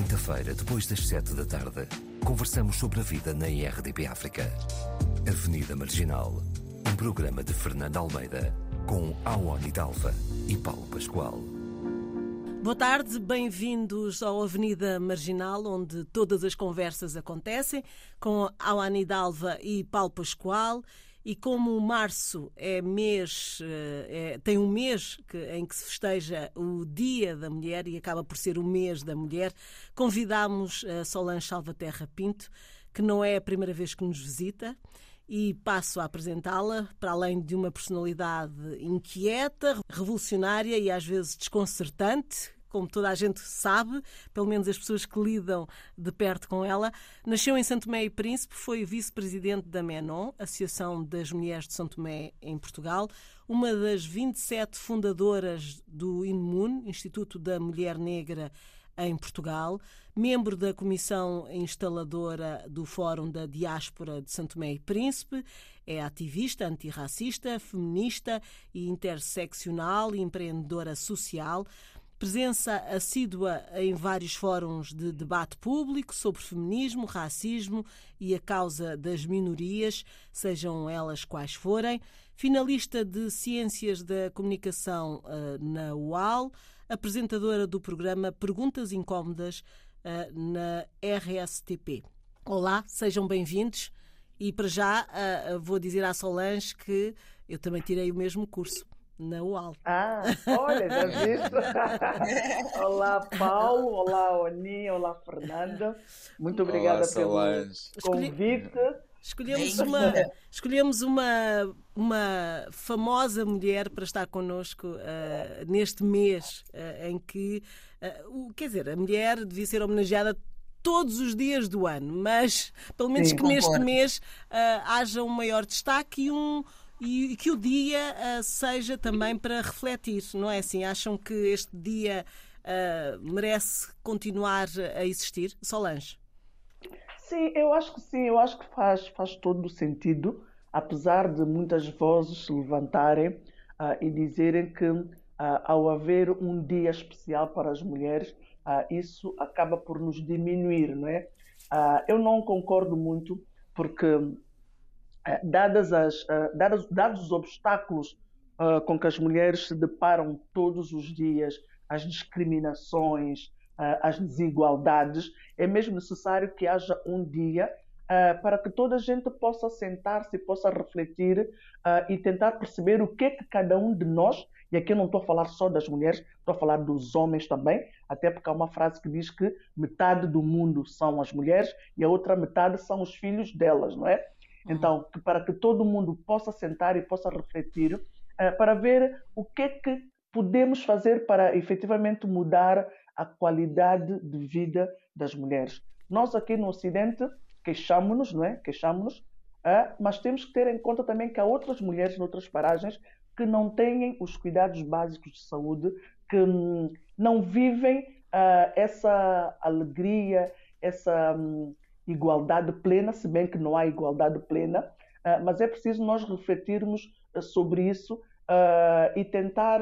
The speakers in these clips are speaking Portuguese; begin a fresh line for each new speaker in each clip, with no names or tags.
quinta-feira, depois das sete da tarde, conversamos sobre a vida na IRDP África. Avenida Marginal, um programa de Fernando Almeida, com Awani Dalva e Paulo Pascoal.
Boa tarde, bem-vindos ao Avenida Marginal, onde todas as conversas acontecem, com Awani Dalva e Paulo Pascoal. E como março é mês, é, tem um mês que, em que se festeja o Dia da Mulher e acaba por ser o mês da mulher, convidámos a Solange Salvaterra Pinto, que não é a primeira vez que nos visita, e passo a apresentá-la, para além de uma personalidade inquieta, revolucionária e às vezes desconcertante, como toda a gente sabe, pelo menos as pessoas que lidam de perto com ela. Nasceu em Santo Tomé e Príncipe, foi vice-presidente da MENON, Associação das Mulheres de São Tomé em Portugal, uma das 27 fundadoras do INMUN, Instituto da Mulher Negra em Portugal, membro da comissão instaladora do Fórum da Diáspora de Santo Tomé e Príncipe, é ativista antirracista, feminista e interseccional e empreendedora social presença assídua em vários fóruns de debate público sobre feminismo, racismo e a causa das minorias, sejam elas quais forem, finalista de Ciências da Comunicação uh, na UAL, apresentadora do programa Perguntas Incómodas uh, na RSTP. Olá, sejam bem-vindos. E para já uh, vou dizer à Solange que eu também tirei o mesmo curso na UAL.
Ah, olha, já viste? olá, Paulo, olá, Oni, olá, Fernanda. Muito obrigada olá, pelo convite.
Escolhemos uma, escolhemos uma, uma famosa mulher para estar connosco uh, neste mês uh, em que, uh, quer dizer, a mulher devia ser homenageada todos os dias do ano, mas pelo menos Sim, que concordo. neste mês haja um maior destaque e um, e que o dia uh, seja também para refletir, não é assim? Acham que este dia uh, merece continuar a existir? Solange?
Sim, eu acho que sim, eu acho que faz, faz todo o sentido, apesar de muitas vozes se levantarem uh, e dizerem que ao haver um dia especial para as mulheres, isso acaba por nos diminuir, não é? eu não concordo muito, porque dadas as, eh, dados, dados os obstáculos uh, com que as mulheres se deparam todos os dias, as discriminações, as desigualdades, é mesmo necessário que haja um dia para que toda a gente possa sentar-se, possa refletir e tentar perceber o que é que cada um de nós, e aqui eu não estou a falar só das mulheres, estou a falar dos homens também, até porque há uma frase que diz que metade do mundo são as mulheres e a outra metade são os filhos delas, não é? Uhum. Então, para que todo mundo possa sentar e possa refletir, uh, para ver o que é que podemos fazer para efetivamente mudar a qualidade de vida das mulheres. Nós aqui no Ocidente queixamos-nos, não é? Queixamos-nos, uh, mas temos que ter em conta também que há outras mulheres em outras paragens que não têm os cuidados básicos de saúde, que hum, não vivem uh, essa alegria, essa hum, igualdade plena, se bem que não há igualdade plena, ah, mas é preciso nós refletirmos ah, sobre isso ah, e tentar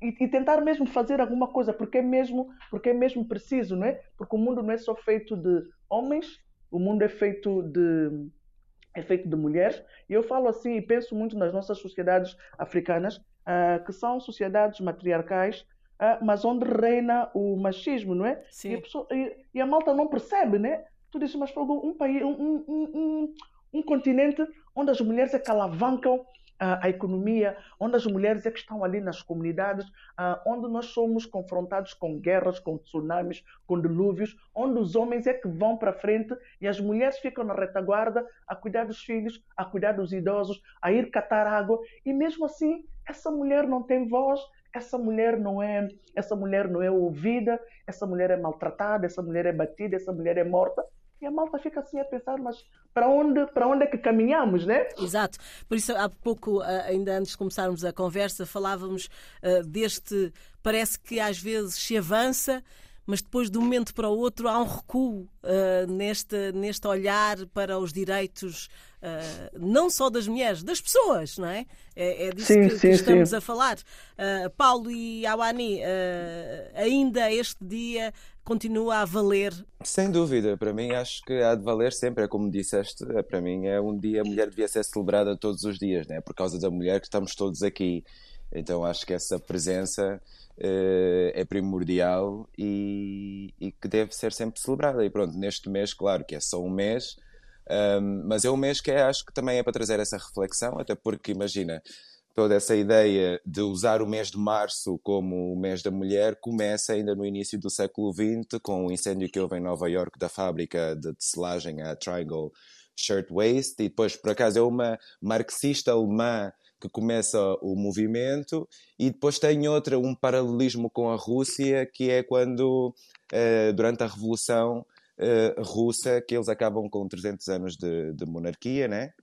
e, tentar mesmo fazer alguma coisa, porque é mesmo, porque é mesmo preciso, não é? Porque o mundo não é só feito de homens, o mundo é feito de é feito de mulheres. E eu falo assim e penso muito nas nossas sociedades africanas, uh, que são sociedades matriarcais, uh, mas onde reina o machismo, não é? Sim. E a, pessoa, e, e a malta não percebe, né? Tu dizes, mas fogo, um país, um, um, um, um continente onde as mulheres é que alavancam a, a economia, onde as mulheres é que estão ali nas comunidades, onde nós somos confrontados com guerras, com tsunamis, com dilúvios, onde os homens é que vão para frente e as mulheres ficam na retaguarda a cuidar dos filhos, a cuidar dos idosos, a ir catar água e mesmo assim essa mulher não tem voz, essa mulher não é, essa mulher não é ouvida, essa mulher é maltratada, essa mulher é batida, essa mulher é morta. E a malta fica assim a pensar, mas para onde, para onde é que caminhamos, né?
Exato. Por isso, há pouco, ainda antes de começarmos a conversa, falávamos uh, deste. Parece que às vezes se avança, mas depois de um momento para o outro há um recuo uh, neste, neste olhar para os direitos uh, não só das mulheres, das pessoas, não é? É, é disso sim, que, sim, que, estamos sim. a falar. Uh, Paulo e Awani, ainda este dia continua a valer?
Sem dúvida, para mim acho que há de valer sempre, é como disseste, para mim é um dia, a mulher devia ser celebrada todos os dias, né? por causa da mulher que estamos todos aqui. Então acho que essa presença uh, é primordial e, e, que deve ser sempre celebrada. E pronto, neste mês, claro que é só um mês, um, mas é um mês que é, acho que também é para trazer essa reflexão, até porque imagina. Toda essa ideia de usar o mês de março como o mês da mulher começa ainda no início do século XX, com o incêndio que houve em Nova York da fábrica de tecelagem, a Triangle Shirtwaist, e depois, por acaso, é uma marxista alemã que começa o movimento, e depois tem outra, um paralelismo com a Rússia, que é quando, uh, durante a Revolução uh, Russa, que eles acabam com 300 anos de, de monarquia, né?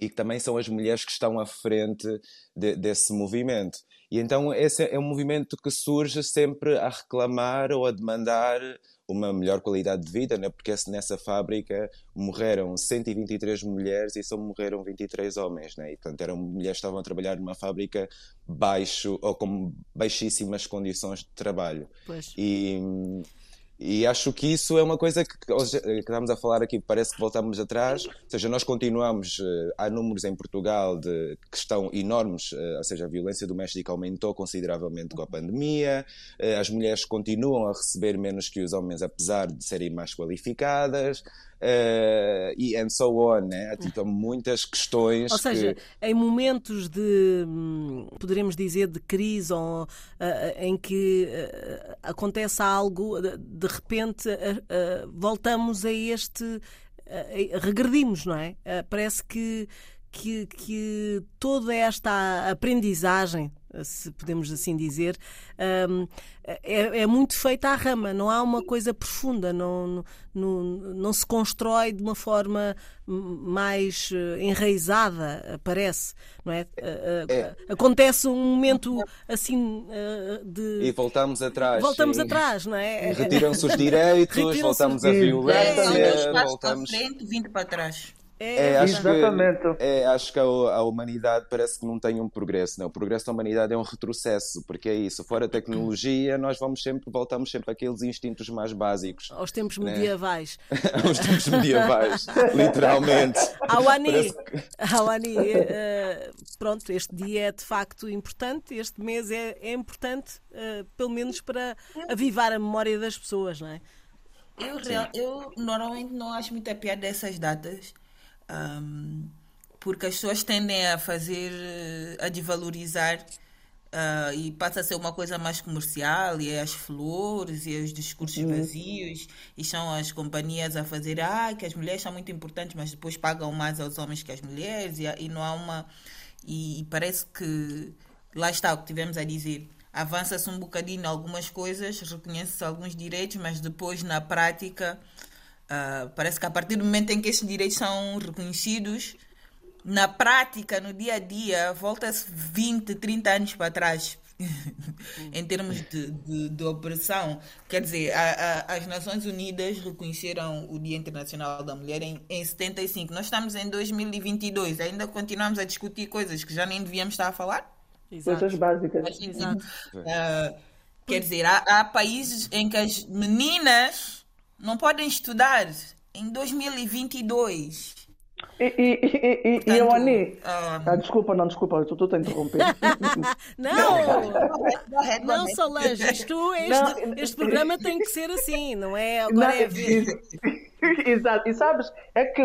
E que também são as mulheres que estão à frente de, desse movimento. E então esse é um movimento que surge sempre a reclamar ou a demandar uma melhor qualidade de vida, né? porque nessa fábrica morreram 123 mulheres e só morreram 23 homens. Né? E, portanto, eram mulheres que estavam a trabalhar numa fábrica baixo ou com baixíssimas condições de trabalho.
Pois.
E, e acho que isso é uma coisa que, que estamos a falar aqui, parece que voltamos atrás. Ou seja, nós continuamos, eh, há números em Portugal de, que estão enormes, eh, ou seja, a violência doméstica aumentou consideravelmente com a pandemia, eh, as mulheres continuam a receber menos que os homens, apesar de serem mais qualificadas uh, e and so on, né? Tipo, muitas questões.
Ou seja, que... em momentos de, hum, poderemos dizer, de crise ou uh, em que uh, acontece algo, de, de repente voltamos a este. regredimos, não é? parece que que, que toda esta aprendizagem, se podemos assim dizer, um, é, é, muito feita à rama, não há uma coisa profunda, não, não, não se constrói de uma forma mais eh, enraizada, parece, não é? Eh, eh, é. Acontece um momento assim de.
E voltamos atrás.
Voltamos sim. atrás, não é?
Retiram-se os direitos, voltamos a violência,
é, voltamos. Frente, vindo para trás.
É, é, acho Exatamente. Que, é, acho que a, a, humanidade parece que não tem um progresso. Não. O progresso da humanidade é um retrocesso, porque é isso. Fora a tecnologia, nós vamos sempre, voltamos sempre àqueles instintos mais básicos.
Aos tempos né? medievais.
Aos tempos medievais, literalmente.
Awani, que... Awani uh, pronto, este dia é de facto importante, este mês é, é importante, uh, pelo menos para avivar a memória das pessoas, não é?
Eu, real, eu normalmente não acho muita piada dessas datas um, porque as pessoas tendem a fazer, a desvalorizar uh, e passa a ser uma coisa mais comercial e é as flores e os discursos uhum. vazios e são as companhias a fazer ah, que as mulheres são muito importantes, mas depois pagam mais aos homens que as mulheres e, e não há uma... E, e parece que, lá está o que tivemos a dizer, avança-se um bocadinho algumas coisas, reconhece-se alguns direitos, mas depois na prática Uh, parece que a partir do momento em que esses direitos são reconhecidos, na prática, no dia a dia, volta-se 20, 30 anos para trás. em termos de, de, de, opressão. Quer dizer, a, a, as Nações Unidas reconheceram o Dia Internacional da Mulher em, em 75. Nós estamos em 2022, ainda continuamos a discutir coisas que já nem devíamos estar a falar.
Coisas básicas.
Exato. Uh, quer dizer, há, há países em que as meninas não podem estudar em 2022.
E, e, e, Portanto, e eu, Ani, ah, desculpa, não, desculpa, eu estou a interromper.
não, não, Solange, isto, este, não, este programa tem que ser assim, não é? Agora não, é ver.
Exato, e sabes, é que,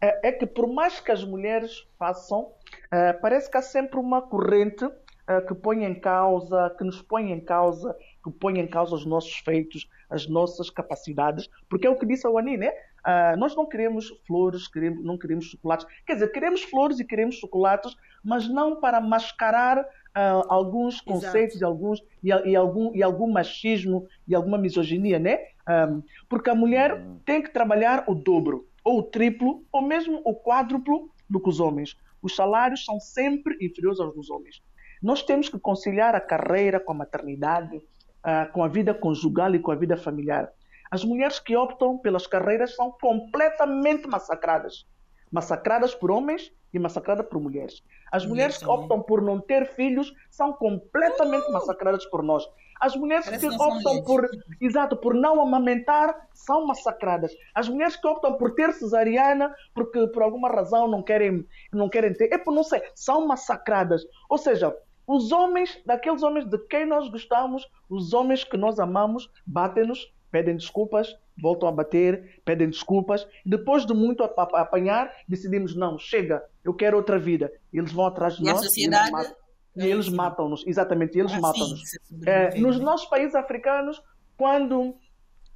é, é que por mais que as mulheres façam, uh, parece que há sempre uma corrente uh, que põe em causa, que nos põe em causa, que põe em causa os nossos feitos, as nossas capacidades, porque é o que disse a Wani, né? Uh, nós não queremos flores, queremos, não queremos chocolates. Quer dizer, queremos flores e queremos chocolates, mas não para mascarar uh, alguns conceitos e, alguns, e, e, algum, e algum machismo e alguma misoginia, né? Um, porque a mulher uhum. tem que trabalhar o dobro, ou o triplo, ou mesmo o quádruplo do que os homens. Os salários são sempre inferiores aos dos homens. Nós temos que conciliar a carreira com a maternidade, uh, com a vida conjugal e com a vida familiar. As mulheres que optam pelas carreiras são completamente massacradas. Massacradas por homens e massacradas por mulheres. As mulheres que optam por não ter filhos são completamente uh! massacradas por nós. As mulheres Parece que optam por, exato, por não amamentar são massacradas. As mulheres que optam por ter cesariana porque por alguma razão não querem, não querem ter, é por não sei, são massacradas. Ou seja, os homens, daqueles homens de quem nós gostamos, os homens que nós amamos, batem-nos, pedem desculpas, voltam a bater, pedem desculpas. Depois de muito apanhar, decidimos: não, chega, eu quero outra vida. Eles vão atrás de
e
nós.
A sociedade...
E eles matam-nos, exatamente, eles ah, matam-nos. É, nos nossos países africanos, quando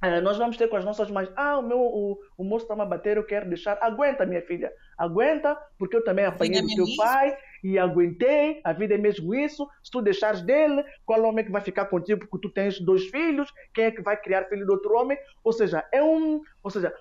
é, nós vamos ter com as nossas mães, ah, o meu o, o moço está-me a bater, eu quero deixar. Aguenta, minha filha, aguenta, porque eu também apanhei do teu pai e aguentei, a vida é mesmo isso. Se tu deixares dele, qual homem é que vai ficar contigo porque tu tens dois filhos? Quem é que vai criar filho de outro homem? Ou seja, é um. Ou seja,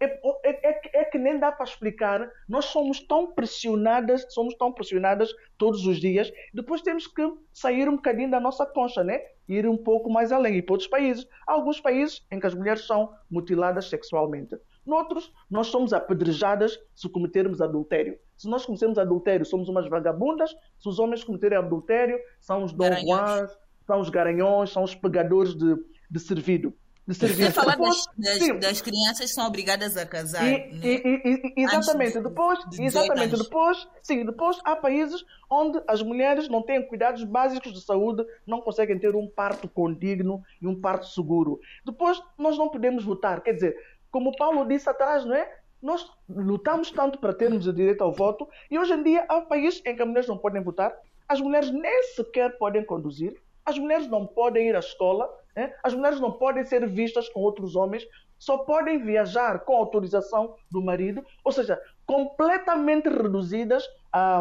é, é, é, é, que nem dá para explicar. Nós somos tão pressionadas, somos tão pressionadas todos os dias. Depois temos que sair um bocadinho da nossa concha, né? Ir um pouco mais além. E para outros países, há alguns países em que as mulheres são mutiladas sexualmente. Noutros, nós somos apedrejadas se cometermos adultério. Se nós cometermos adultério, somos umas vagabundas. Se os homens cometerem adultério, são os Dom Juans, são os garanhões, são os pegadores de, de servido
de serviço. Você falar das, das, das, crianças são obrigadas a casar. E,
né? e, e, exatamente. De, depois, de exatamente. Depois, sim, depois há países onde as mulheres não têm cuidados básicos de saúde, não conseguem ter um parto condigno e um parto seguro. Depois, nós não podemos votar. Quer dizer, como o Paulo disse atrás, não é? Nós lutamos tanto para termos o direito ao voto e hoje em dia há países em que as mulheres não podem votar, as mulheres nem sequer podem conduzir, as mulheres não podem ir à escola, né? As mulheres não podem ser vistas com outros homens, só podem viajar com autorização do marido, ou seja, completamente reduzidas a,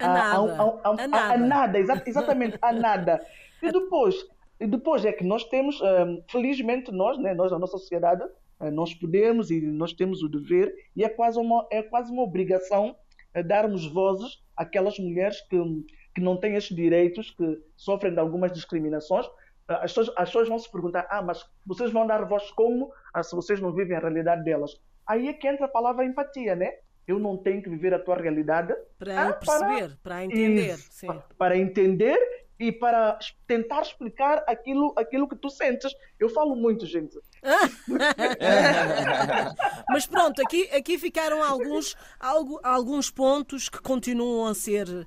a, a, nada.
a, nada. nada. exatamente, a nada. E depois, e depois é que nós temos, felizmente nós, né, nós, a nossa sociedade, eh, nós podemos e nós temos o dever, e é quase uma, é quase uma obrigação eh, darmos vozes àquelas mulheres que, que não têm estes direitos, que sofrem de algumas discriminações, as pessoas, as pessoas vão se perguntar: ah, mas vocês vão dar voz como ah, se vocês não vivem a realidade delas? Aí é que entra a palavra empatia, né? Eu não tenho que viver a tua realidade
para ah, perceber, para, para entender. Isso,
para entender e para tentar explicar aquilo, aquilo que tu sentes. Eu falo muito, gente.
Mas pronto, aqui, aqui ficaram alguns, algo, alguns pontos que continuam a ser uh,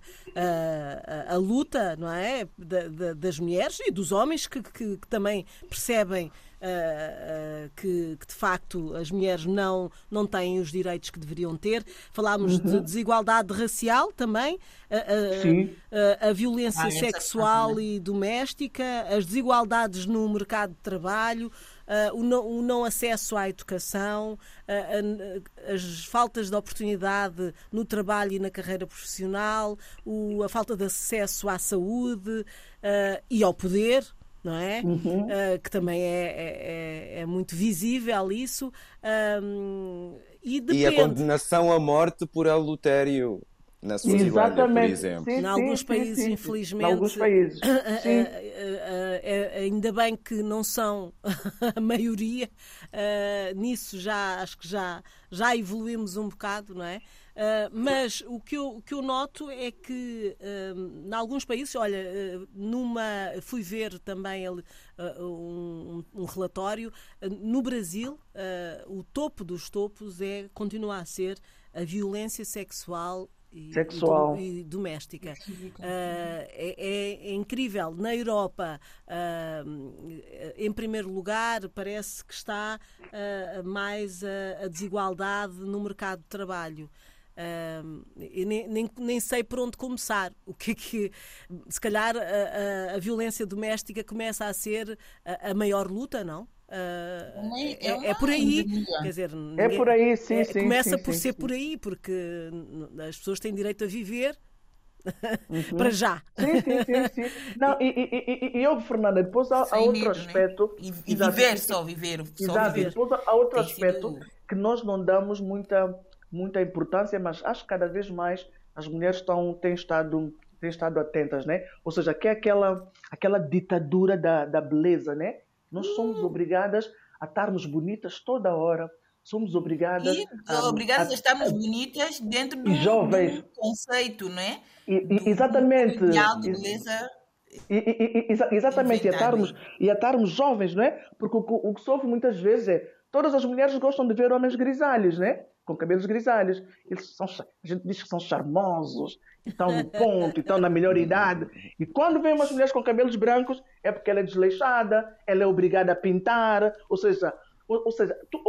a, a, luta não é? Da, da, das mulheres e dos homens que, que, que também percebem Uh, uh, que, que, de facto as mulheres não, não têm os direitos que deveriam ter. Falámos uhum. de desigualdade racial também, uh, a violência ah, sexual e doméstica, as desigualdades no mercado de trabalho. Uh, o, não, o, não, acesso à educação, uh, as faltas de oportunidade no trabalho e na carreira profissional, o, a falta de acesso à saúde uh, e ao poder, não é? Uhum. Uh, que também é, é, é, é, muito visível isso. Um, e, depende...
e a condenação à morte por adultério na Suazilândia, por exemplo. Sim,
em alguns sim, países, sim, infelizmente. Em
alguns países.
ainda bem que não são a maioria. nisso já acho que já, já evoluímos um bocado, não é? Uh, mas o que, eu, o que eu noto é que uh, em alguns países, olha, uh, numa fui ver também ele, um, um, relatório, no Brasil o topo dos topos é continua a ser a violência sexual e,
Sexual.
E, e doméstica. Uh, é, é, incrível. Na Europa, uh, em primeiro lugar, parece que está uh, mais a, a, desigualdade no mercado de trabalho. Uh, nem, nem, nem, sei por onde começar. O que é que. Se calhar a, a, a violência doméstica começa a ser a, a maior luta, não? Uh, é, é, é, por aí, quer dizer,
é por aí, sim, é, sim
começa
sim,
por
sim,
ser
sim.
por aí, porque as pessoas têm direito a viver uhum. para já.
Sim, sim, sim, sim. Não, e, e, e, e eu, Fernanda, depois há, há outro medo, né? aspecto.
Né? E, e viver só, viver. Só
exato,
viver.
depois há outro Tem aspecto sido... que nós não damos muita muita importância, mas acho que cada vez mais as mulheres estão, têm, estado, têm estado atentas, né? Ou seja, que é aquela, aquela ditadura da, da beleza, né? Nós somos hum. obrigadas a estarmos bonitas toda hora, somos obrigadas
e, a, obrigadas a, a estarmos bonitas dentro do, jovens. do conceito, não é?
E, do, exatamente. Do de beleza. E, e, exatamente, e a, e a estarmos jovens, não é? Porque o, o, que sofre muitas vezes é todas as mulheres gostam de ver homens grisalhos, né? Com cabelos grisalhos. Eles são, a gente diz que são charmosos, estão no ponto, estão na melhor idade. E quando vem umas mulheres com cabelos brancos, é porque ela é desleixada, ela é obrigada a pintar, ou seja, ou, ou seja, tu,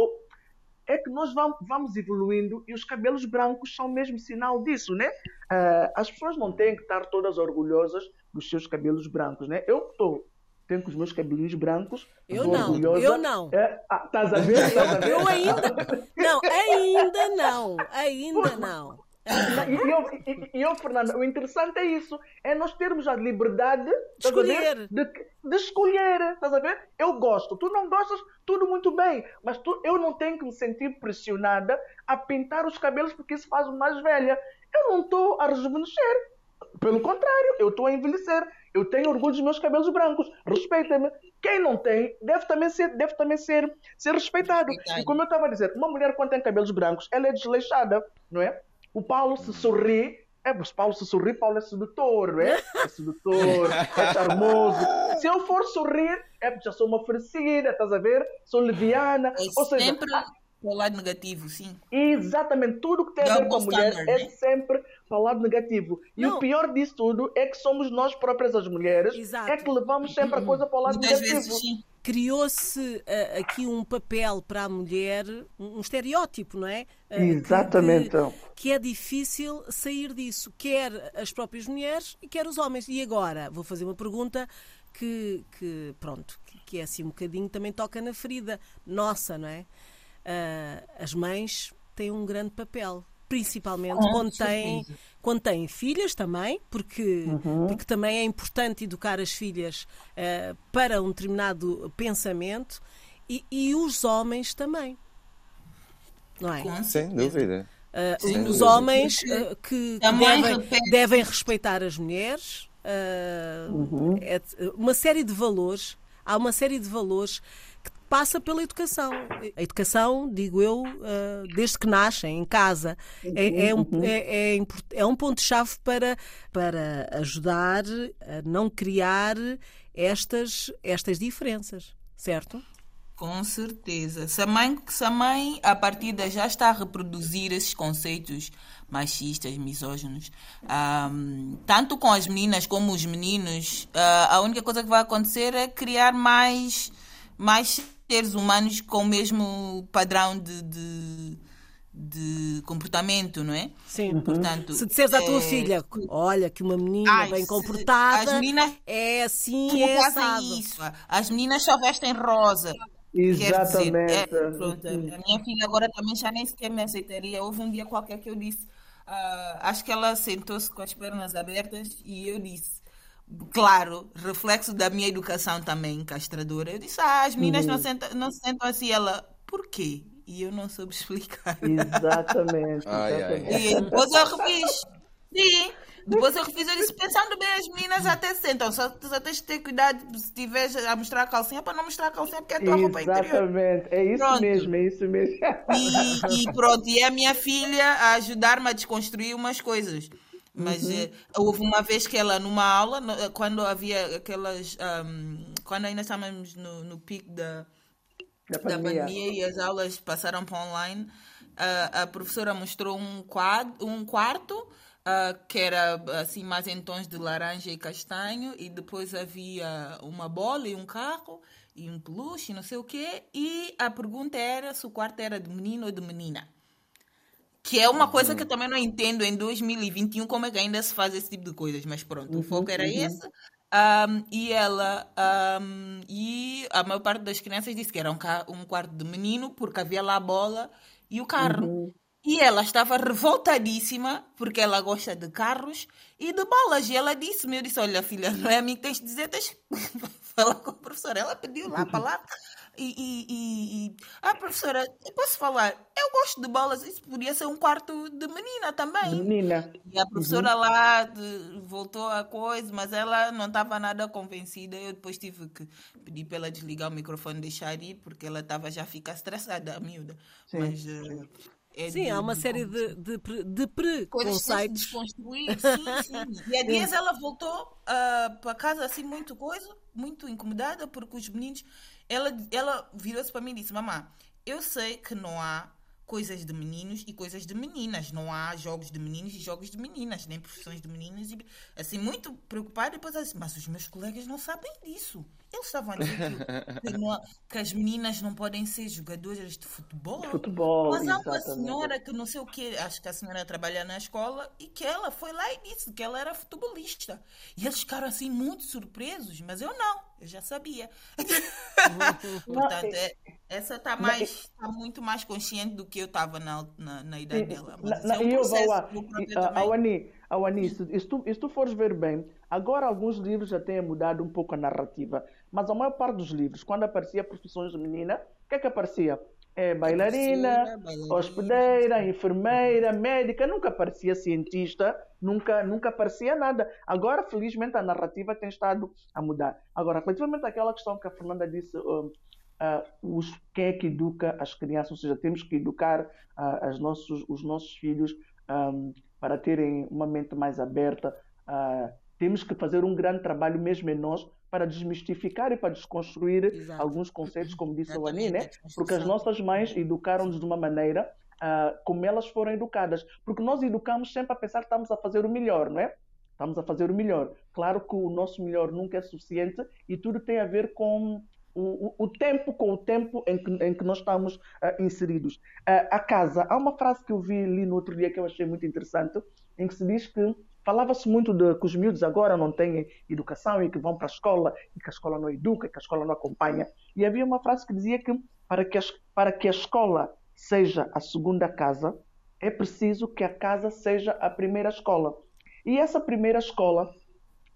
é que nós vamos, vamos evoluindo e os cabelos brancos são mesmo sinal disso, né? Uh, as pessoas não têm que estar todas orgulhosas dos seus cabelos brancos, né? Eu estou tenho com os meus cabelinhos brancos.
Eu não, orgulhosa. eu não.
É, ah, estás a ver? Estás a ver?
Eu ainda. Não, ainda não. Ainda não.
E eu, e, eu, Fernanda, o interessante é isso. É nós termos a liberdade
de escolher.
De, de, escolher. Estás a ver? Eu gosto. Tu não gostas, tudo muito bem. Mas tu, eu não tenho que me sentir pressionada a pintar os cabelos porque isso faz mais velha. Eu não estou a rejuvenescer. Pelo contrário, eu estou a envelhecer. Eu tenho orgulho dos meus cabelos brancos. Respeita-me. Quem não tem, deve também ser, deve também ser, ser respeitado. E como eu estava a dizer, uma mulher quando tem cabelos brancos, ela é desleixada, não é? O Paulo se sorri. É, mas Paulo se sorri, Paulo é sedutor, não é? É sedutor, é charmoso. Se eu for sorrir, é porque já sou uma oferecida, estás a ver? Sou leviana.
É Ou seja, sempre o lado negativo, sim.
Exatamente. Tudo que tem a ver com a mulher standard, é né? sempre para o lado negativo. E não. o pior disso tudo é que somos nós próprias as mulheres Exato. é que levamos sempre a coisa para o lado Muitas negativo. Vezes, sim
criou-se uh, aqui um papel para a mulher, um, estereótipo, não é?
Uh, Exatamente.
Que, que, é difícil sair disso, quer as próprias mulheres e quer os homens. E agora, vou fazer uma pergunta que, que pronto, que, que é assim um bocadinho, também toca na ferida nossa, não é? Uh, as mães têm um grande papel principalmente ah, quando têm, quando têm filhas também, porque, uhum. porque também é importante educar as filhas uh, para um determinado pensamento e, e, os homens também. Não é?
Sem dúvida.
Uh, Sem os dúvida. homens uh, que, que devem, devem, respeitar as mulheres, uhum. é, uma série de valores, há uma série de valores passa pela educação. A educação, digo eu, uh, desde que nascem, em casa, é, é um, uhum. é, é, é um ponto-chave para, para ajudar a não criar estas, estas diferenças, certo?
Com certeza. Se a, mãe, se a mãe, a partida, já está a reproduzir esses conceitos machistas, misóginos, um, tanto com as meninas como os meninos, uh, a única coisa que vai acontecer é criar mais, mais seres humanos com o mesmo padrão de, de, de comportamento, não é?
Sim. Uhum. Portanto, se disseres à tua é... filha, olha que uma menina Ai, bem comportada, meninas, é assim, é assado.
isso. As meninas só vestem rosa.
Exatamente. Dizer, é,
pronto, a minha filha agora também já nem sequer me aceitaria. Houve um dia qualquer que eu disse, uh, acho que ela sentou-se com as pernas abertas e eu disse, claro, reflexo da minha educação também castradora. Eu disse, ah, as meninas uhum. não, sentam, não se sentam assim. Ela, por quê? E eu não soube explicar.
Exatamente.
ai, ai.
E depois eu refiz. Sim. Depois eu refiz, eu disse, pensando bem, as meninas até sentam, só, só tens de ter cuidado se estiveres a mostrar a calcinha para não mostrar a calcinha porque é a tua roupa interior.
Exatamente, é isso pronto. mesmo, é isso mesmo.
E, e pronto, e é a minha filha a ajudar-me a desconstruir umas coisas. Mas uhum. eh, houve uma vez que ela, numa aula, no, quando havia aquelas. Um, quando ainda estávamos no, no pico da, da, pandemia. da pandemia e as aulas passaram para online, a, a professora mostrou um, quadro, um quarto uh, que era assim mais em tons de laranja e castanho, e depois havia uma bola e um carro e um peluche e não sei o quê. E a pergunta era se o quarto era de menino ou de menina. Que é uma coisa que eu uhum. também não entendo em 2021 como é que ainda se faz esse tipo de coisas, mas pronto, uhum, o foco era uhum. esse. Um, e ela um, e a maior parte das crianças disse que era um, um, quarto de menino porque havia lá a bola e o carro. Uhum. E ela estava revoltadíssima porque ela gosta de carros e de bolas. E ela disse-me: Eu disse, olha, filha, não é a mim que tens de dizer, tens de falar com a professora. Ela pediu lá a palavra. E, e, e, a professora, eu posso falar, eu gosto de bolas, isso podia ser um quarto de menina também.
Menina.
E a professora uhum. lá de, voltou a coisa, mas ela não estava nada convencida. Eu depois tive que pedir para ela desligar o microfone e deixar ir, porque ela estava já a ficar estressada, a miúda. Sim. Mas. Uh,
é sim, de, há uma de, série de, de, de preconceitos.
desconstruir, sim, sim. E a Dias ela voltou uh, para casa assim muito coisa, muito incomodada, porque os meninos. Ela, ela virou-se para mim e disse: Mamã, eu sei que não há coisas de meninos e coisas de meninas. Não há jogos de meninos e jogos de meninas, nem profissões de meninas. E, assim, muito preocupada. E depois disse, mas os meus colegas não sabem disso. Eles estavam a dizer que, que, não, que, as meninas não podem ser jogadoras de futebol.
Futebol,
Mas há
uma
senhora que não sei o que, acho que a senhora trabalha na escola, e que ela foi lá e disse que ela era futebolista. E eles ficaram assim muito surpresos, mas eu não, eu já sabia. Portanto, é, essa está mais tá muito mais consciente do que eu estava na, na, na, idade dela. Mas
na, é um eu vou lá. Awani, Awani, se, se, tu, se tu fores ver bem, agora alguns livros já têm mudado um pouco a narrativa. Mas a maior parte dos livros, quando aparecia profissões de menina, o que é que aparecia? É, bailarina, bailarina, hospedeira, enfermeira, médica, nunca aparecia cientista, nunca, nunca aparecia nada. Agora, felizmente, a narrativa tem estado a mudar. Agora, relativamente àquela questão que a Fernanda disse, uh, uh, os, quem é que educa as crianças, ou seja, temos que educar uh, as nossos, os nossos filhos um, para terem uma mente mais aberta. Uh, temos que fazer um grande trabalho mesmo em nós para desmistificar e para desconstruir Exato. alguns conceitos, como disse a Ani, né? Porque as nossas mães educaram-nos de uma maneira uh, como elas foram educadas. Porque nós educamos sempre a pensar que estamos a fazer o melhor, não é? Estamos a fazer o melhor. Claro que o nosso melhor nunca é suficiente e tudo tem a ver com o, o, o tempo, com o tempo em que, em que nós estamos uh, inseridos. Uh, a casa, há uma frase que eu vi ali no outro dia que eu achei muito interessante, em que se diz que Falava-se muito de que os miúdos agora não têm educação e que vão para a escola e que a escola não educa, e que a escola não acompanha. E havia uma frase que dizia que para que a, para que a escola seja a segunda casa, é preciso que a casa seja a primeira escola. E essa primeira escola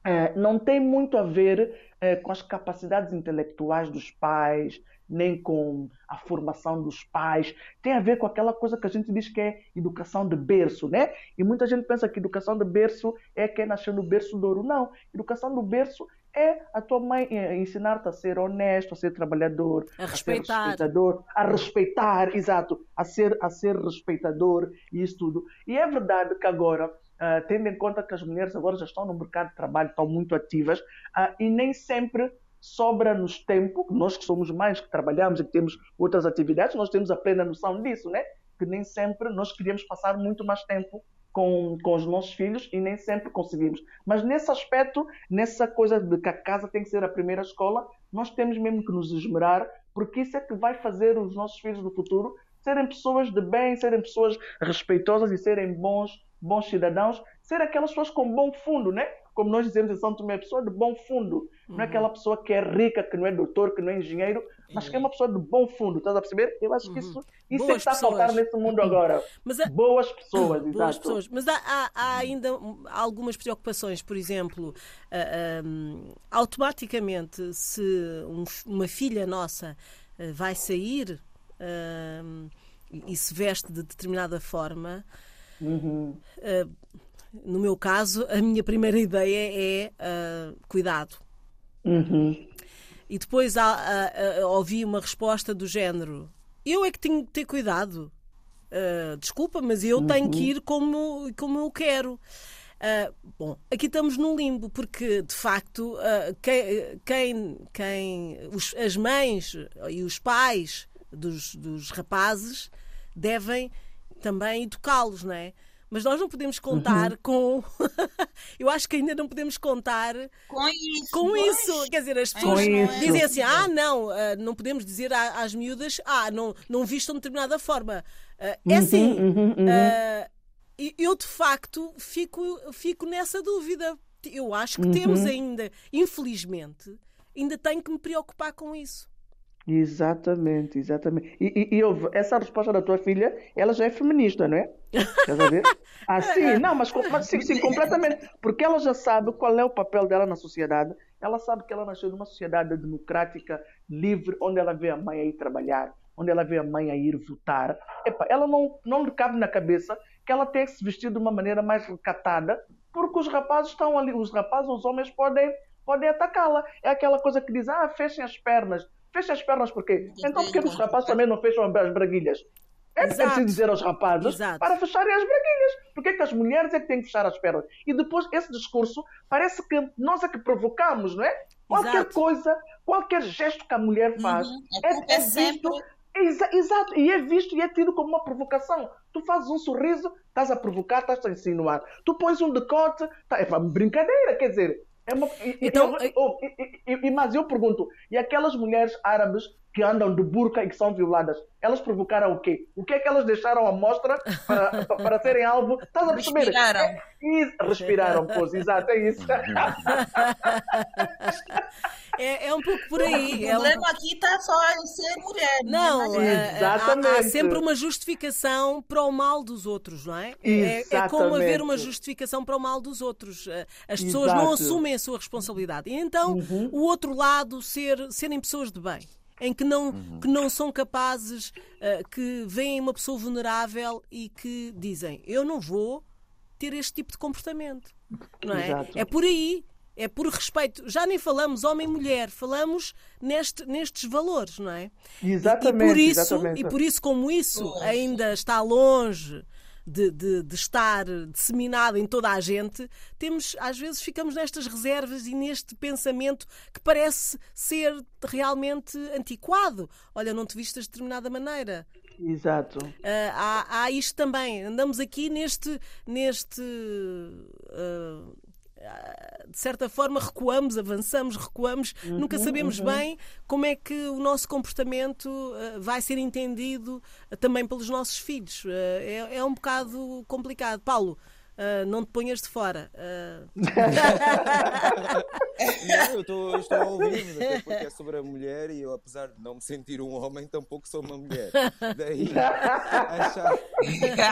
eh, não tem muito a ver eh, com as capacidades intelectuais dos pais, nem com a formação dos pais. Tem a ver com aquela coisa que a gente diz que é educação de berço, né? E muita gente pensa que educação de berço é quem nasceu no berço de ouro. Não. Educação do berço é a tua mãe eh, ensinar-te a ser honesto, a ser trabalhador,
a, respeitar.
a ser respeitador, a respeitar, exato, a ser, a ser respeitador e isso tudo. E é verdade que agora, uh, tendo em conta que as mulheres agora já estão no mercado de trabalho, estão muito ativas, uh, e nem sempre sobra-nos tempo, nós que somos mães, que trabalhamos e que temos outras atividades, nós temos a plena noção disso, né? Que nem sempre nós queríamos passar muito mais tempo com, com os nossos filhos e nem sempre conseguimos. Mas nesse aspecto, nessa coisa de que a casa tem que ser a primeira escola, nós temos mesmo que nos esmerar, porque isso é que vai fazer os nossos filhos no futuro serem pessoas de bem, serem pessoas respeitosas e serem bons, bons cidadãos, ser aquelas pessoas com bom fundo, né? como nós dizemos em São Tomé, pessoa de bom fundo. Uhum. Não é aquela pessoa que é rica, que não é doutor, que não é engenheiro, mas que é uma pessoa de bom fundo. Estás a perceber? Eu acho que isso, uhum. isso é que está a faltar nesse mundo agora. Há... Boas pessoas,
Boas
exato.
pessoas. Mas há, há, há, ainda algumas preocupações, por exemplo, uh, ah, um, ah, automaticamente, se um, uma filha nossa uh, vai sair uh, e se veste de determinada forma.
Uhum
no meu caso, a minha primeira ideia é cuidado.
Uhum.
E depois há, uh, uh, ouvi uma resposta do género: eu é que tenho que ter cuidado. desculpa, mas eu uhum. tenho que ir como, como eu quero. bom, aqui estamos num limbo, porque de facto quem, quem, quem os, as mães e os pais dos, dos rapazes devem também educá-los, não é? Mas nós não podemos contar uhum. com. eu acho que ainda não podemos contar
com isso.
Com isso. Quer dizer, as pessoas dizem assim: ah, não, ah, não podemos dizer às miúdas, ah, não, não vistam de determinada forma. Ah, é uhum, assim. Uhum, uhum. Ah, eu, de facto, fico, fico nessa dúvida. Eu acho que temos uhum. ainda, infelizmente, ainda tenho que me preocupar com isso.
Exatamente, exatamente. E, e, e houve essa resposta da tua filha, ela já é feminista, não é? Quer ver? Ah, sim, não, mas, mas sim, sim, completamente. Porque ela já sabe qual é o papel dela na sociedade. Ela sabe que ela nasceu numa sociedade democrática, livre, onde ela vê a mãe a ir trabalhar, onde ela vê a mãe a ir votar. Epa, ela não, não lhe cabe na cabeça que ela tem que se vestir de uma maneira mais recatada, porque os rapazes estão ali, os rapazes, os homens podem, podem atacá-la. É aquela coisa que diz, ah, fechem as pernas. Fecha as pernas por quê? Então por que os rapazes também não fecham as braguilhas? É preciso dizer aos rapazes Exato. para fecharem as braguilhas. Por que as mulheres é que têm que fechar as pernas? E depois esse discurso parece que nós é que provocamos, não é? Qualquer Exato. coisa, qualquer gesto que a mulher faz uhum. é, é, é visto. Exa exato, e é visto e é tido como uma provocação. Tu fazes um sorriso, estás a provocar, estás a insinuar. Tu pões um decote, tá, é brincadeira, quer dizer, é uma, então, oh, e, e, mas eu pergunto, e aquelas mulheres árabes que andam de burca e que são violadas, elas provocaram o quê? O que é que elas deixaram à mostra para, para serem alvo? Estás a perceber?
Respiraram.
É, respiraram, pois, exato, é isso.
É, é um pouco por aí.
O problema é um... aqui está só em ser mulher.
Não, é, Exatamente. Há, há, sempre uma justificação para o mal dos outros, não é? É, é, como haver uma justificação para o mal dos outros. As pessoas Exato. não assumem a sua responsabilidade. E então, uhum. o outro lado, ser, serem pessoas de bem em que não, uhum. que não são capazes, uh, que veem uma pessoa vulnerável e que dizem: Eu não vou ter este tipo de comportamento. Não é? Exato. é por aí. É por respeito. Já nem falamos homem-mulher, falamos neste, nestes valores, não é?
Exatamente.
E, e por isso,
exatamente.
e por isso como isso ainda está longe de, de, de, estar disseminado em toda a gente, temos, às vezes ficamos nestas reservas e neste pensamento que parece ser realmente antiquado. Olha, não te vistas de determinada maneira.
Exato. Uh,
há, há isto também. Andamos aqui neste. neste uh, de certa forma recuamos, avançamos, recuamos, uhum, nunca sabemos uhum. bem como é que o nosso comportamento uh, vai ser entendido uh, também pelos nossos filhos. É, é, um bocado complicado. Paulo, Uh, não te ponhas de fora. Uh...
não, eu tô, estou a ouvir, até porque é sobre a mulher e eu, apesar de não me sentir um homem, tampouco sou uma mulher. Daí achar,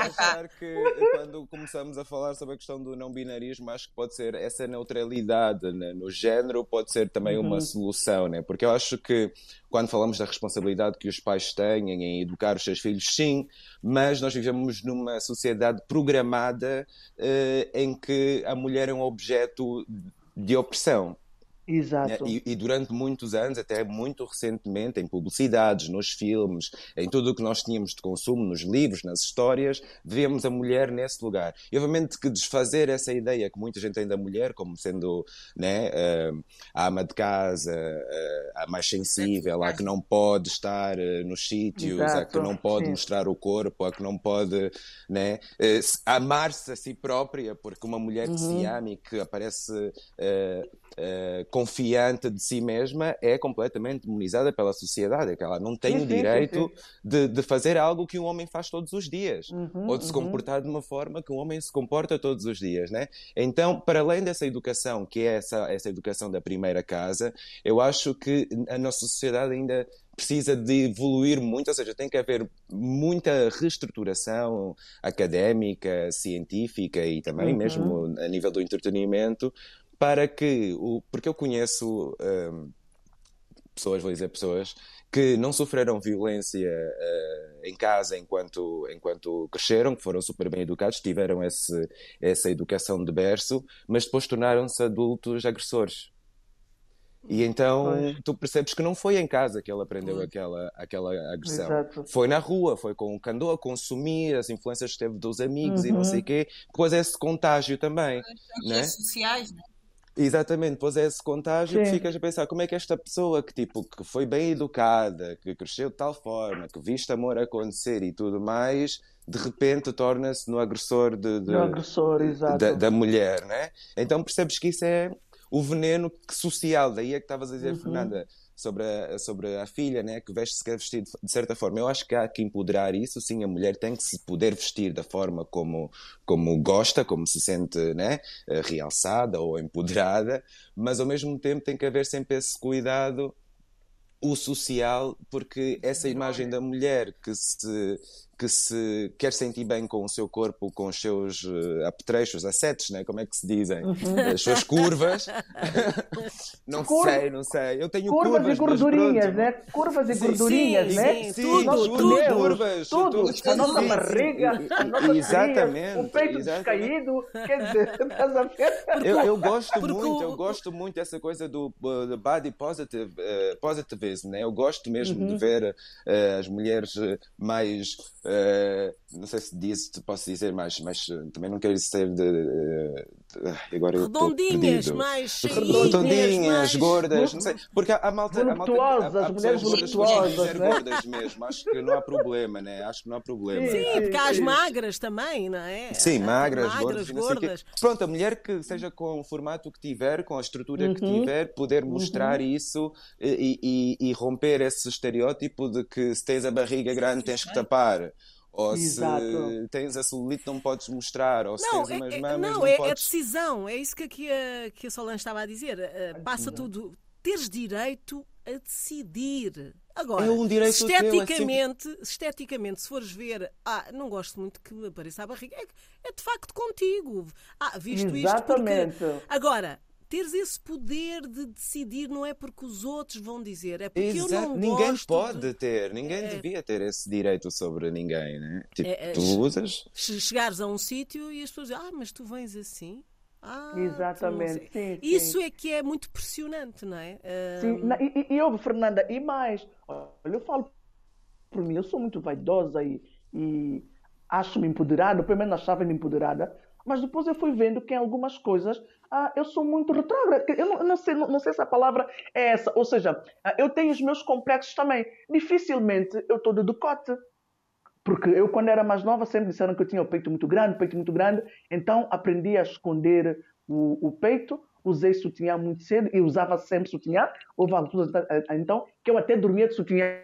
achar que quando começamos a falar sobre a questão do não binarismo, acho que pode ser essa neutralidade né, no género, pode ser também uma uhum. solução, né? porque eu acho que quando falamos da responsabilidade que os pais têm em educar os seus filhos, sim, mas nós vivemos numa sociedade programada em que a mulher é um objeto de opressão.
Exato.
E, e, durante muitos anos, até muito recentemente, em publicidades, nos filmes, em tudo o que nós tínhamos de consumo, nos livros, nas histórias, vemos a mulher nesse lugar. E obviamente que desfazer essa ideia que muita gente tem da mulher como sendo né, uh, a ama de casa, uh, a mais sensível, a que não pode estar uh, nos sítios, Exato. a que não pode Sim. mostrar o corpo, a que não pode né, amar-se a si própria, porque uma mulher uhum. que se uhum. ama e que aparece uh, confiante de si mesma é completamente demonizada pela sociedade, é que ela não tem sim, o direito sim, sim. De, de, fazer algo que um homem faz todos os dias, uhum, ou de se uhum. comportar de uma forma que um homem se comporta todos os dias, né? Então, para além dessa educação, que é essa, essa educação da primeira casa, eu acho que a nossa sociedade ainda precisa de evoluir muito, ou seja, tem que haver muita reestruturação académica, científica e também uhum. mesmo a nível do entretenimento para que o porque eu conheço um, pessoas, vou dizer pessoas que não sofreram violência uh, em casa enquanto enquanto cresceram, que foram super bem educados, tiveram esse, essa educação de berço, mas depois tornaram-se adultos agressores. E então pois. tu percebes que não foi em casa que ele aprendeu aquela, aquela agressão. Exato. Foi na rua, foi com o a consumir, as influências que teve dos amigos uhum. e não uhum. sei o quê. Depois esse contágio também. As né?
sociais, né?
Exatamente, depois é esse contágio Sim. que ficas a pensar como é que esta pessoa que tipo que foi bem educada, que cresceu de tal forma, que viste amor acontecer e tudo mais, de repente torna-se no agressor de, de
no agressor,
da, da, mulher, né? Então percebes que isso é o veneno social, daí é que estavas a dizer, uhum. Fernanda, sobre a, sobre a filha, né, que veste-se quer vestir de, de, certa forma. Eu acho que há que empoderar isso, sim, a mulher tem que se poder vestir da forma como, como gosta, como se sente né, eh, realçada ou empoderada, mas ao mesmo tempo tem que haver sempre esse cuidado o social, porque essa imagem da mulher que se que se quer sentir bem com o seu corpo, com os seus uh, apetrechos, assetos, né? como é que se dizem? Uhum. As suas curvas. não Curva, sei, não sei. Eu tenho
curvas,
curvas
e gordurinhas, né? Curvas e sim, gordurinhas,
sim,
né?
Sim, sim, tudo, tudo, curvas.
Tudo. tudo. A nossa barriga, a nossa
exatamente,
o peito descaído. Quer dizer, estás a ver?
Eu, eu gosto muito, eu gosto muito dessa coisa do, uh, do body positive, uh, positivism, né? Eu gosto mesmo uhum. de ver uh, as mulheres mais Uh, não sei se diz, posso dizer, mas, mas também não quero ser de. Agora
redondinhas, mais
redondinhas,
mais...
gordas, não sei. Porque a malta. Há,
as mulheres voluptuosas.
né? gordas mesmo, acho que não há problema, né? Acho que não há problema.
Sim, sim porque há as magras também, não é?
Sim, magras, magras gordas. gordas. Pronto, a mulher que seja com o formato que tiver, com a estrutura uhum. que tiver, poder mostrar uhum. isso e, e, e romper esse estereótipo de que se tens a barriga grande tens que tapar. Ou Exato. se tens a celulite não podes mostrar, ou se
não,
tens umas
é,
mamas
não,
não
é,
podes...
é decisão, é isso que aqui a, que a Solange estava a dizer. Uh, passa tudo, teres direito a decidir. Agora,
é um direito
esteticamente,
teu, é
sempre... esteticamente, se fores ver, ah, não gosto muito que apareça a barriga, é, é de facto contigo. Ah, visto
Exatamente.
isto porque... Agora, teres esse poder de decidir não é porque os outros vão dizer, é porque Exato. eu não
Ninguém pode
de...
ter, ninguém é... devia ter esse direito sobre ninguém, né? Tipo, é, é, tu usas.
Chegares a um sítio e as pessoas dizem, ah, mas tu vens assim. Ah,
Exatamente, sim,
Isso
sim.
é que é muito pressionante, não é?
Sim, um... e, e, e Fernanda, e mais, olha, eu falo por mim, eu sou muito vaidosa e, e acho-me empoderada, pelo menos achava-me empoderada, mas depois eu fui vendo que em algumas coisas ah, eu sou muito retrógrada. Eu não, não, sei, não, não, sei se a palavra é essa. Ou seja, ah, eu tenho os meus complexos também. Dificilmente eu estou de decote. Porque eu, quando era mais nova, sempre disseram que eu tinha o peito muito grande, peito muito grande. Então aprendi a esconder o, o peito. Usei sutiã muito cedo e usava sempre sutiã. Houve alturas, então, que eu até dormia de sutiã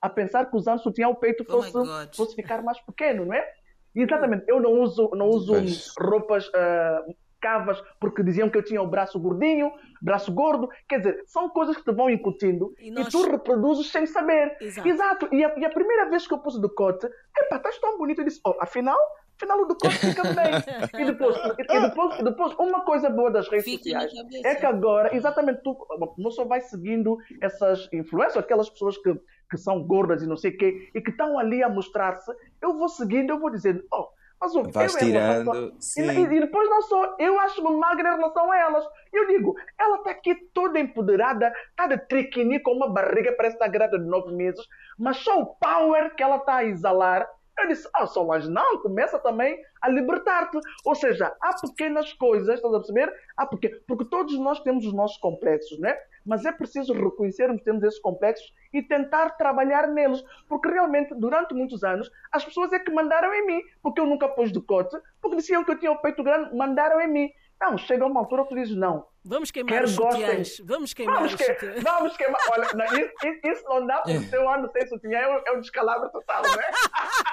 a pensar que usando sutiã o peito oh fosse, oh fosse ficar mais pequeno, não é? Exatamente, eu não uso, não uso roupas uh, cavas porque diziam que eu tinha o braço gordinho, braço gordo. Quer dizer, são coisas que te vão incutindo e, nós... e tu reproduzes sem saber. Exato. Exato. E, a, e, a, primeira vez que eu pus o decote, epá, estás tão bonito. Eu disse, oh, afinal, afinal o decote fica bem. e, depois, e, depois, depois, uma coisa boa das redes Fique sociais é que agora, exatamente, tu não só vai seguindo essas influências, aquelas pessoas que que são gordas e não sei o quê, e que estão ali a mostrar-se, eu vou seguindo, eu vou dizendo, oh, mas o
Vais tirando,
e, e, depois não sou, eu acho-me magra em relação a elas. Eu digo, ela está aqui toda empoderada, está de triquini com uma barriga, parece estar grávida de nove meses, mas só o power que ela está a exalar. Eu disse, ah, Solange, não, começa também a libertar-te. Ou seja, há pequenas coisas, estás a perceber? Há porque, porque todos nós temos os nossos complexos, né? Mas é preciso reconhecermos que temos esses complexos e tentar trabalhar neles. Porque realmente, durante muitos anos, as pessoas é que mandaram em mim. Porque eu nunca pus decote, porque diziam que eu tinha o peito grande, mandaram em mim. Não, chega uma altura que tu dizes não.
Vamos queimar os sutiãs. Vamos queimar vamos, que...
vamos queimar. Olha, não, isso, isso, não dá porque eu ando sem sutiã, é, é um descalabro total, não é?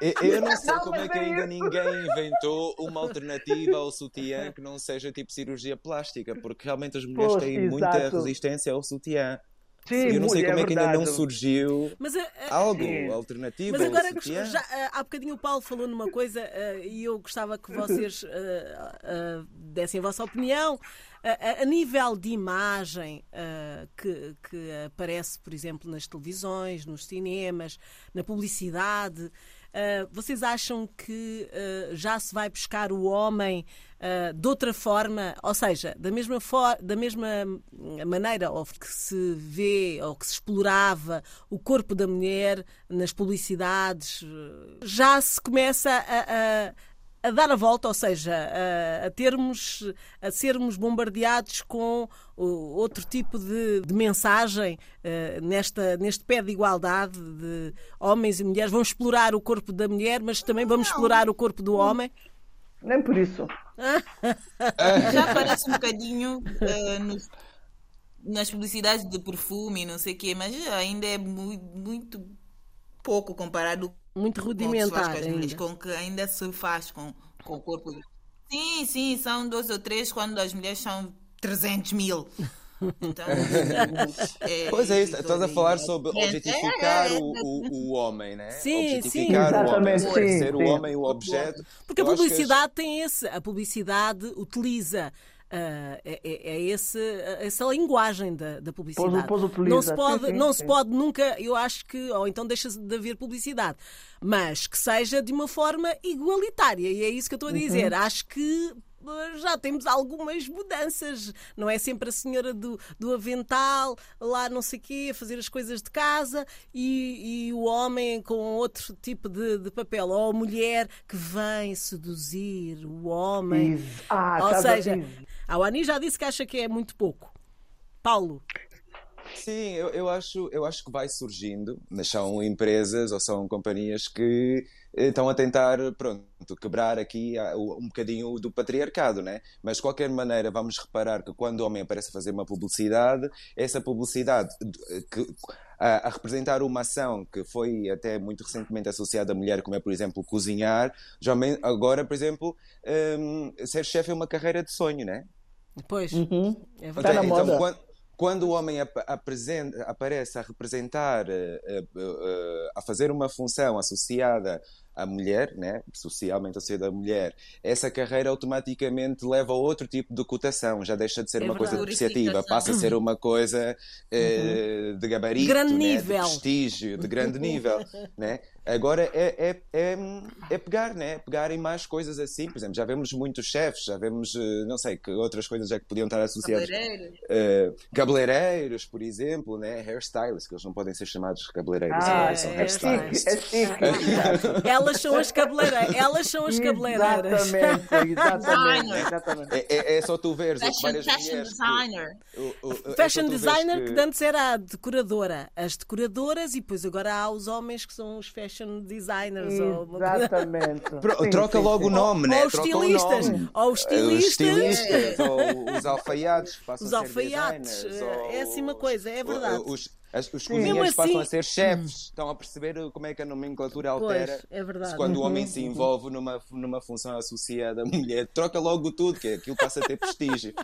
Eu não sei como é que ainda ninguém inventou uma alternativa ao sutiã que não seja tipo cirurgia plástica, porque realmente as mulheres pois, têm exato. muita resistência ao sutiã. Sim, eu não sei como é, é que ainda não surgiu mas, uh, algo sim. alternativo.
Mas agora, já, uh, há bocadinho o Paulo falou numa coisa uh, e eu gostava que vocês dessem a vossa opinião. A, a, nível de imagem que, que aparece, por exemplo, nas televisões, nos cinemas, na publicidade, Uh, vocês acham que uh, já se vai buscar o homem uh, de outra forma, ou seja, da mesma, da mesma maneira ou que se vê ou que se explorava o corpo da mulher nas publicidades, já se começa a, a a dar a volta, ou seja, a, a, termos, a sermos bombardeados com outro tipo de, de mensagem uh, nesta, neste pé de igualdade de homens e mulheres. Vamos explorar o corpo da mulher, mas também vamos explorar o corpo do homem.
Nem por isso.
Já parece um bocadinho uh, nos, nas publicidades de perfume e não sei o quê, mas ainda é muito, muito pouco comparado
muito rudimentar
com,
ainda.
com que ainda se faz com, com o corpo. Sim, sim, são dois ou três quando as mulheres são 300 mil. Então,
é, pois é isso, estás a falar sobre objetificar o, o, o homem, né?
Sim,
objetificar
sim.
o homem,
sim,
ser
sim.
o homem o objeto.
Porque a publicidade tem esse, a publicidade utiliza é, é, esse, essa linguagem da, da publicidade.
Pôs, pôs
não se pode,
sim, sim,
não
sim.
se pode nunca, eu acho que, ou então deixa de haver publicidade, mas que seja de uma forma igualitária, e é isso que eu estou a dizer.
Uhum.
Acho que já temos algumas mudanças. Não é sempre a senhora do, do avental, lá não sei o quê, a fazer as coisas de casa e, e o homem com outro tipo de, de, papel. Ou a mulher que vem seduzir o homem.
Ah,
Ou seja. A Wani já disse que acha que é muito pouco. Paulo.
Sim, eu, eu, acho, eu acho que vai surgindo, mas são empresas ou são companhias que estão a tentar, pronto, quebrar aqui um bocadinho do patriarcado, né? Mas de qualquer maneira, vamos reparar que quando o homem aparece a fazer uma publicidade, essa publicidade que, a, a, representar uma ação que foi até muito recentemente associada à mulher, como é, por exemplo, cozinhar, já agora, por exemplo, um, ser chefe é uma carreira de sonho, né?
Pois,
uhum.
é
verdade.
Então,
moda.
então quando, quando o homem ap apresenta, aparece a representar, uh, uh, uh, a fazer uma função associada à mulher, né, socialmente associada à mulher, essa carreira automaticamente leva a outro tipo de cotação, já deixa de ser
É
uma coisa
verdade.
depreciativa, passa a ser uma coisa
Uhum.
de gabarito,
Grande
né,
nível.
de prestígio, de grande nível. né? Agora é, é, é, é pegar, né? pegar em mais coisas assim, por exemplo, já vemos muitos chefes, já vemos, não sei, que outras coisas já que podiam estar associadas.
Cabeleireiros.
Uh, cabeleireiros, por exemplo, né? hairstylists, que eles não podem ser chamados cabeleireiros,
Ah,
ah, são
é,
é
hairstylists.
chique, é chique.
Elas são as cabeleireiras. Elas são as cabeleireiras.
Exatamente, exatamente.
Designer.
exatamente.
É, é, é só tu veres o
Fashion,
várias
fashion
mulheres. que-
designer.
o- o- é
Fashion
veres
designer
que-
que... antes era a decoradora, as decoradoras e depois agora há os homens que são os fashion designers ou,
Exatamente.
Pro-
Sim,
troca
sim,
logo o
sim.
nome, né?
ou os
Troca o
estilistas,
nome.
ou os
Os
estilistas,
ou os alfaiates
Os alfaiates,
designers,
é- é
ou
assim uma coisa, é verdade.
Os, as- os
Mesmo
cozinheiros passam a
assim-
ser chefes, estão a perceber como é que a nomenclatura altera.
Pois, é verdade.
Quando o homem
Uhum,
se envolve numa, numa função associada à mulher, troca logo tudo, que aquilo passa a ter prestígio.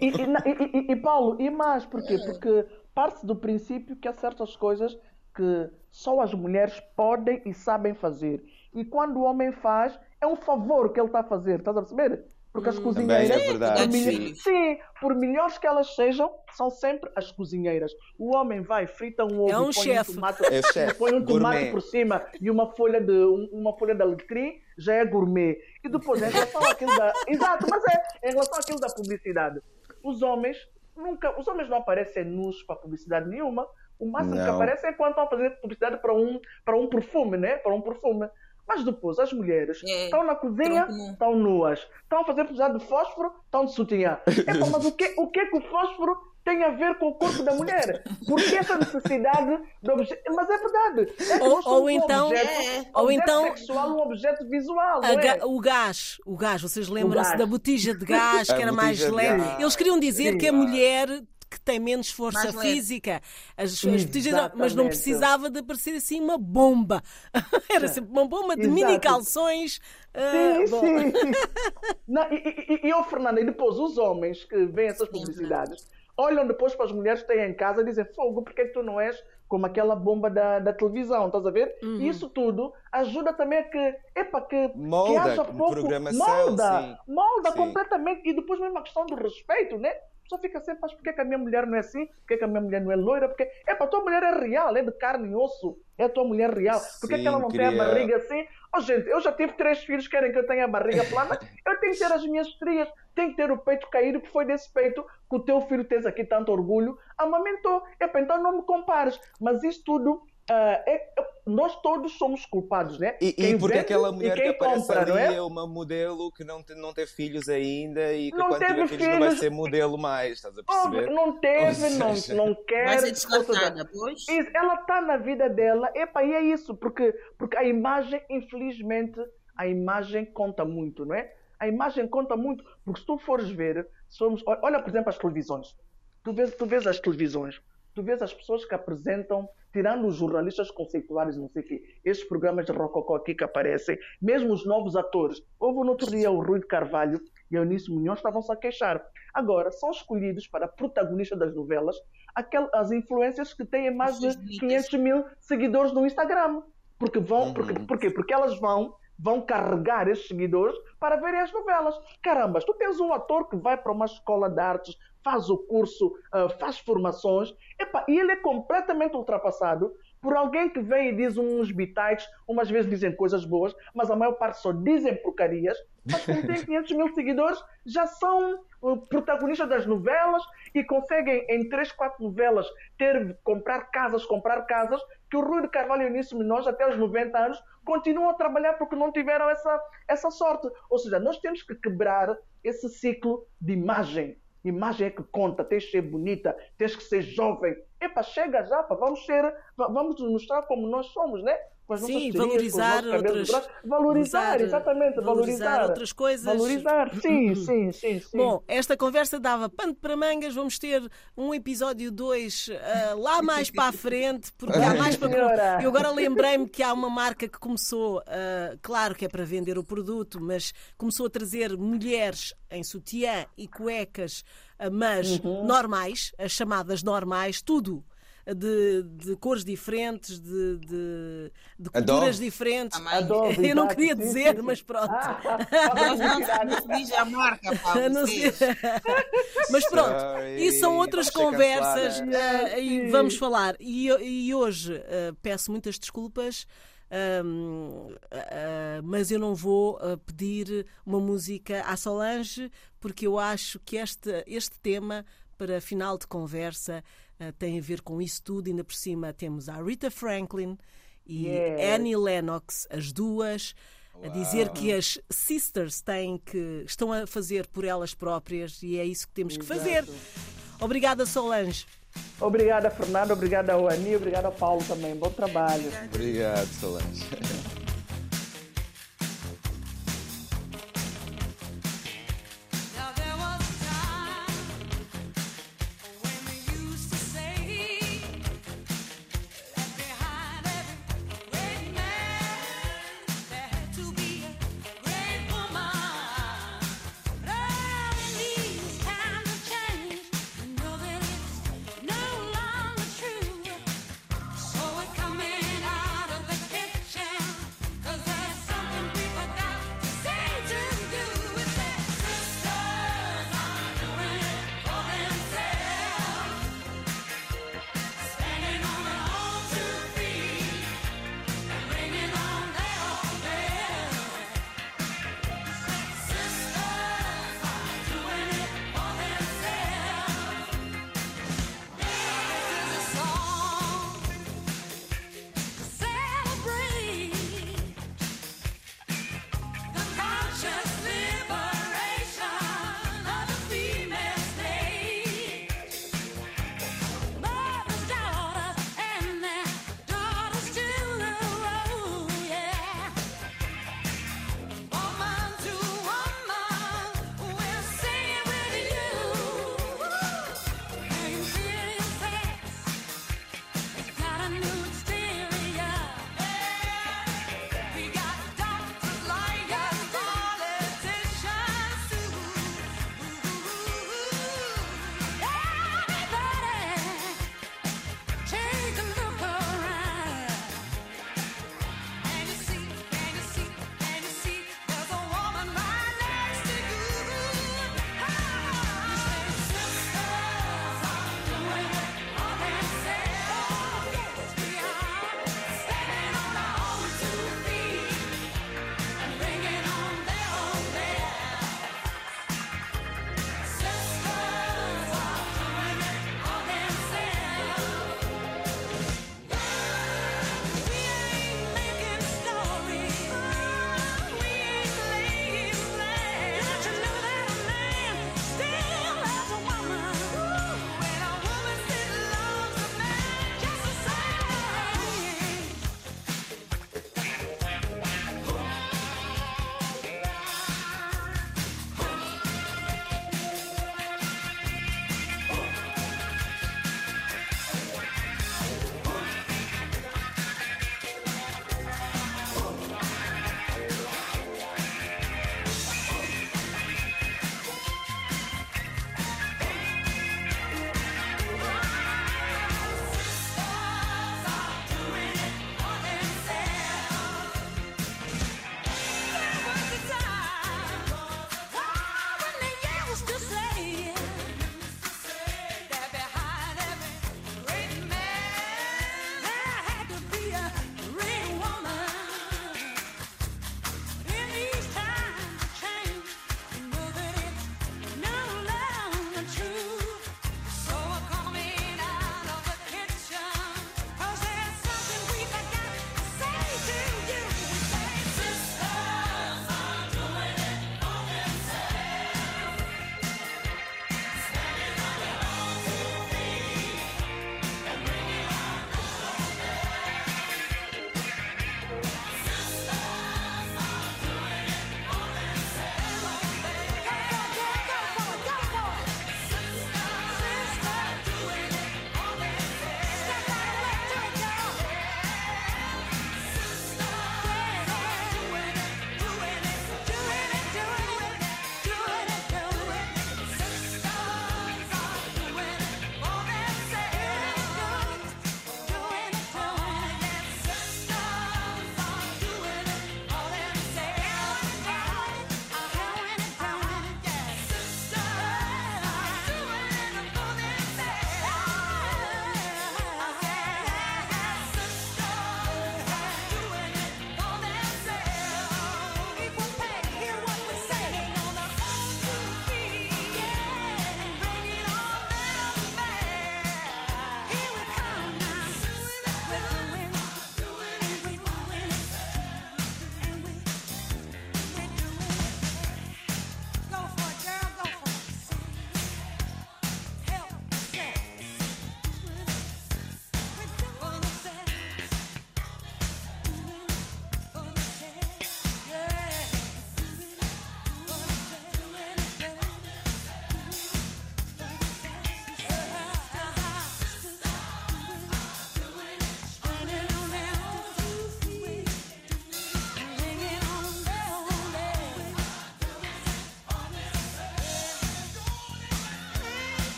E, e- e- e- e, Paulo, e mais, porquê? Porque parte do princípio que há certas coisas que só as mulheres podem e sabem fazer. E quando o homem faz, é um favor que ele está a fazer, estás a perceber? Porque as
Também
cozinheiras,
é verdade,
por milho-
sim.
sim, por melhores que elas sejam, são sempre as cozinheiras. O homem vai, frita um ovo,
É um
e põe
chefe.
um tomate,
É chefe,
põe um tomate por cima e uma folha de um- uma folha de alecrim, já é gourmet. E depois, em relação àquilo da. Exato, mas é, em relação àquilo da publicidade. Os homens nunca. Os homens não aparecem nus para publicidade nenhuma. O máximo que
Não.
aparece é quando estão a fazer publicidade para um, para um perfume, né? Para um perfume. Mas depois, as mulheres
É,
estão na cozinha,
tronco
estão nuas. Estão a fazer publicidade de fósforo, estão de sutiã. Epa, mas o que, o que é que o fósforo tem a ver com o corpo da mulher? Por que essa necessidade de objeto? Mas é verdade. É
Ou- ou
um
então-
objeto,
É.
ou
objeto
então-
sexual, um objeto visual.
Ga-
é?
o gás, o gás, vocês lembram-se da botija de gás que era mais leve? Eles queriam dizer
Sim.
que a mulher que tem menos força física, as, as mas não precisava de aparecer assim uma bomba. Era sempre uma bomba de
Exato.
mini calções. ah,
Sim, sim. Não, e, e, e, e, ó, Fernanda, e depois os homens que veem essas publicidades olham depois para as mulheres que têm em casa e dizem: Fogo, porque é que tu não és como aquela bomba da, da televisão? Estás a ver?
Uhum.
E isso tudo ajuda também a que, epa, que, que
Molda,
haja
com
pouco.
programação,
molda,
sim.
molda
Sim.
completamente. E depois mesmo a questão do respeito, né? Pessoa fica sempre, mas por que, que a minha mulher não é assim? Por que, que a minha mulher não é loira? Porque, epa, a tua mulher é real, é de carne e osso. É a tua mulher real. Por que, que ela não tem a
queria-
barriga assim? Oh, gente, eu já tive três filhos, querem que eu tenha a barriga plana. Eu tenho que ter as minhas estrias, tenho que ter o peito caído, que foi desse peito que o teu filho tens aqui tanto orgulho, amamentou. Epa, então não me compares. Mas isso tudo, ah, é- nós todos somos culpados, né?
E, e
Quem
porque
vende
aquela
e
mulher que aparece
compra,
ali
é?
é? uma modelo que não, te- não teve filhos ainda e que
Não
quando tiver
teve
filhos, não vai
filhos.
ser modelo mais, estás a perceber?
não teve, não, não quer.
Vai ser descartada, pois.
Isso, ela está na vida dela, epa, e é isso, porque, porque a imagem, infelizmente, a imagem conta muito, não é? A imagem conta muito, porque se tu fores ver, somos, olha, olha, por exemplo, as televisões. Tu vês, tu vês as televisões, tu vês as pessoas que apresentam, tirando os jornalistas conceituados, não sei o quê, estes programas de rococó aqui que aparecem, mesmo os novos atores. Houve no outro dia o Rui de Carvalho, e a Eunice Munhoz estavam-se a queixar. Agora, são escolhidos para protagonista das novelas as influências que têm mais de 500 mil seguidores no Instagram. Porque vão, uhum. porque, porque, porque elas vão vão carregar esses seguidores para verem as novelas. Caramba, tu tens um ator que vai para uma escola de artes, faz o curso, uh, faz formações, epa, e ele é completamente ultrapassado por alguém que vem e diz uns bitites, umas vezes dizem coisas boas, mas a maior parte só dizem porcarias, mas como tem 500 mil seguidores, já são uh, protagonistas das novelas e conseguem em 3, 4 novelas ter, comprar casas, comprar casas, que o Rui de Carvalho e o Eunice Minoz, até os 90 anos, continuam a trabalhar porque não tiveram essa, essa sorte. Ou seja, nós temos que quebrar esse ciclo de imagem. Imagem é que conta, tens que ser bonita, tens que ser jovem. Epa, chega já, vamos ser, vamos nos mostrar como nós somos, né?
As Sim, valorizar outras...
Valorizar, exatamente, valorizar, valorizar.
outras coisas.
Valorizar, sim, sim, sim, sim.
Bom, esta conversa dava pano para mangas, vamos ter um episódio 2 uh, eh, lá mais para a frente, porque há mais para... Eu agora lembrei-me que há uma marca que começou, uh, claro que é para vender o produto, mas começou a trazer mulheres em sutiã e cuecas, uh, mas uhum. normais, as chamadas normais, tudo de, de cores diferentes, de, de, de culturas diferentes.
Adobe,
eu não queria dizer, mas pronto.
Ah, não se diz a marca,
Mas pronto, e são outras conversas uh, e vamos falar. E, e hoje uh, peço muitas desculpas. uh, mas eu não vou uh, pedir uma música à Solange porque eu acho que este, este tema para final de conversa uh, tem a ver com isso tudo. Ainda por cima temos a Rita Franklin e yeah. Annie Lennox, as duas, a dizer que as sisters têm que estão a fazer por elas próprias e é isso que temos Exato. que fazer. Obrigada, Solange.
Obrigada, Fernando. Obrigada Ani. Obrigada ao Paulo também. Bom trabalho.
Obrigado, Solange.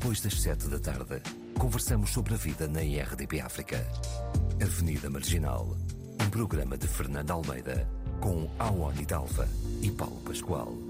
depois das sete da tarde, conversamos sobre a vida na IRDP África. Avenida Marginal, um programa de Fernando Almeida, com Awani Dalva e Paulo Pascoal.